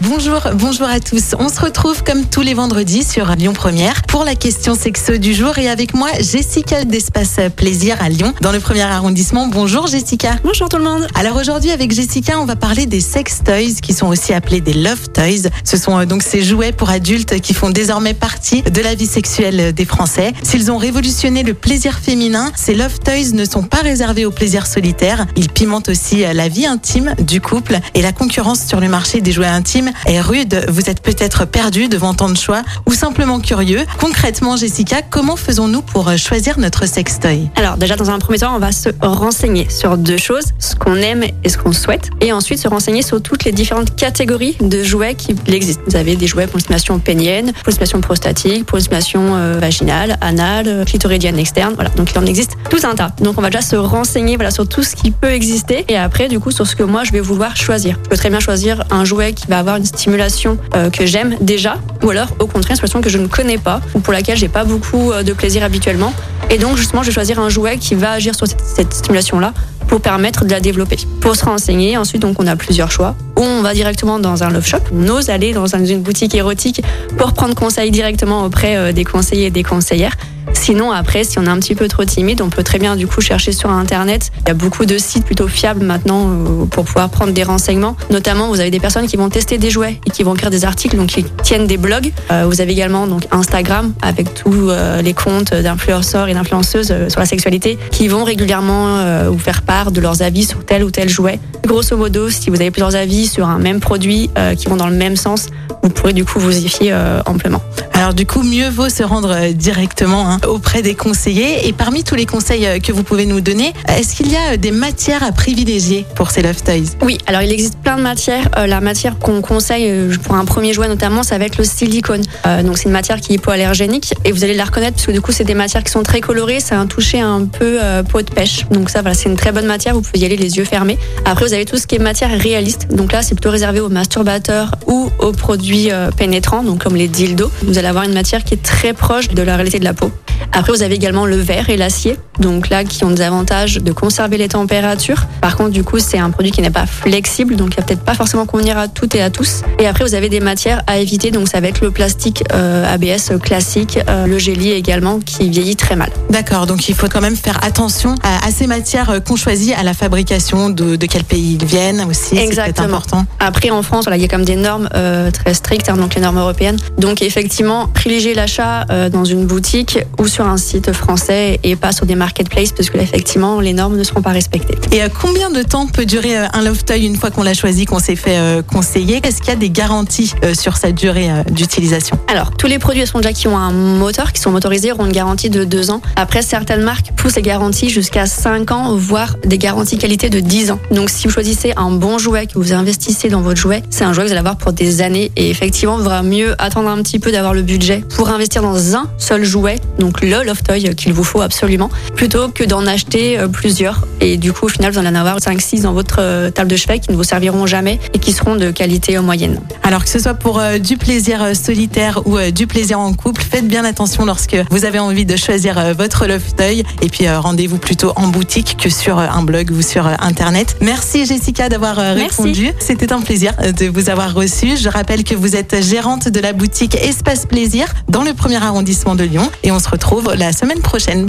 Bonjour, bonjour à tous. On se retrouve comme tous les vendredis sur Lyon Première pour la question sexo du jour et avec moi Jessica d'Espace Plaisir à Lyon dans le premier arrondissement. Bonjour Jessica. Bonjour tout le monde. Alors aujourd'hui avec Jessica, on va parler des sex toys qui sont aussi appelés des love toys. Ce sont euh, donc ces jouets pour adultes qui font désormais partie de la vie sexuelle des Français. S'ils ont révolutionné le plaisir féminin, ces love toys ne sont pas réservés au plaisir solitaire. Ils pimentent aussi euh, la vie intime du couple et la concurrence sur le marché des jouets intimes est rude. Vous êtes peut-être perdu devant tant de choix ou simplement curieux. Concrètement, Jessica, comment faisons-nous pour euh, choisir notre sextoy? Alors déjà dans un premier temps, on va se renseigner sur deux choses, ce qu'on aime et ce qu'on souhaite, et ensuite se renseigner sur toutes les différentes catégories de jouets qui existent. Vous avez des jouets pour une stimulation pénienne, pour une stimulation prostatique, pour une stimulation euh, vaginale, anale, euh, clitoridienne externe. Voilà, donc il en existe tout un tas. Donc on va déjà se renseigner voilà sur tout ce qui peut exister et après du coup sur ce que moi je vais vouloir choisir. Je peux très bien choisir un jouet qui va avoir une stimulation euh, que j'aime déjà, ou alors au contraire une stimulation que je ne connais pas ou pour laquelle j'ai pas beaucoup euh, de plaisir habituellement. Et donc justement, je vais choisir un jouet qui va agir sur cette, stimulation-là pour permettre de la développer. Pour se renseigner, ensuite donc on a plusieurs choix. Ou on va directement dans un love shop, on ose aller dans une boutique érotique pour prendre conseil directement auprès euh, des conseillers et des conseillères. Sinon, après, si on est un petit peu trop timide, on peut très bien du coup chercher sur Internet. Il y a beaucoup de sites plutôt fiables maintenant euh, pour pouvoir prendre des renseignements. Notamment, vous avez des personnes qui vont tester des jouets et qui vont écrire des articles, donc qui tiennent des blogs. Euh, vous avez également donc Instagram avec tous euh, les comptes d'influenceurs et d'influenceuses sur la sexualité qui vont régulièrement vous faire part de leurs avis sur tel ou tel jouet. Grosso modo, si vous avez plusieurs avis sur un même produit qui vont dans le même sens, vous pourrez du coup vous y fier amplement. Alors du coup, mieux vaut se rendre directement hein, auprès des conseillers. Et parmi tous les conseils euh, que vous pouvez nous donner, euh, est-ce qu'il y a euh, des matières à privilégier pour ces love toys? Oui, alors il existe plein de matières. La matière qu'on conseille pour un premier jouet notamment, ça va être le silicone. Donc c'est une matière qui est hypoallergénique et vous allez la reconnaître parce que du coup c'est des matières qui sont très colorées, ça a un toucher un peu peau de pêche. Donc ça voilà, c'est une très bonne matière, vous pouvez y aller les yeux fermés. Après vous avez tout ce qui est matière réaliste. Donc là c'est plutôt réservé aux masturbateurs ou aux produits pénétrants, donc comme les dildos. Vous allez avoir une matière qui est très proche de la réalité de la peau. Après, vous avez également le verre et l'acier, donc là qui ont des avantages de conserver les températures. Par contre, du coup, c'est un produit qui n'est pas flexible, donc il va peut-être pas forcément convenir à toutes et à tous. Et après, vous avez des matières à éviter, donc ça va être le plastique euh, ABS classique, euh, le géli également qui vieillit très mal. D'accord, donc il faut quand même faire attention à, à ces matières euh, qu'on choisit, à la fabrication, de, de quel pays ils viennent aussi. C'est important. Après, en France, voilà, il y a comme des normes euh, très strictes, hein, donc les normes européennes. Donc, effectivement, privilégier l'achat dans une boutique ou sur un site français et pas sur des marketplaces, parce que là, effectivement, les normes ne seront pas respectées. Et euh, combien de temps peut durer euh, un love toy une fois qu'on l'a choisi, qu'on s'est fait euh, conseiller? Est-ce qu'il y a des garanties euh, sur sa durée d'utilisation? Alors, tous les produits Esponja qui ont un moteur, qui sont motorisés, auront une garantie de 2 ans. Après, certaines marques poussent les garanties jusqu'à 5 ans, voire des garanties qualité de 10 ans. Donc, si vous choisissez un bon jouet, que vous investissez dans votre jouet, c'est un jouet que vous allez avoir pour des années. Et effectivement, il vaudra mieux attendre un petit peu d'avoir le budget pour investir dans un seul jouet, donc le Love Toy qu'il vous faut absolument, plutôt que d'en acheter euh, plusieurs. Et du coup, au final, vous en avoir 5-6 dans votre euh, table de chevet qui ne vous serviront jamais et qui seront de qualité moyenne. Alors que ce soit pour euh, du plaisir euh, solitaire ou euh, du plaisir en couple, faites bien attention lorsque vous avez envie de choisir euh, votre love toy. Et puis rendez-vous plutôt en boutique que sur un blog ou sur internet. Merci Jessica d'avoir répondu. C'était un plaisir de vous avoir reçu. Je rappelle que vous êtes gérante de la boutique Espace Plaisir dans le premier arrondissement de Lyon. Et on se retrouve la semaine prochaine.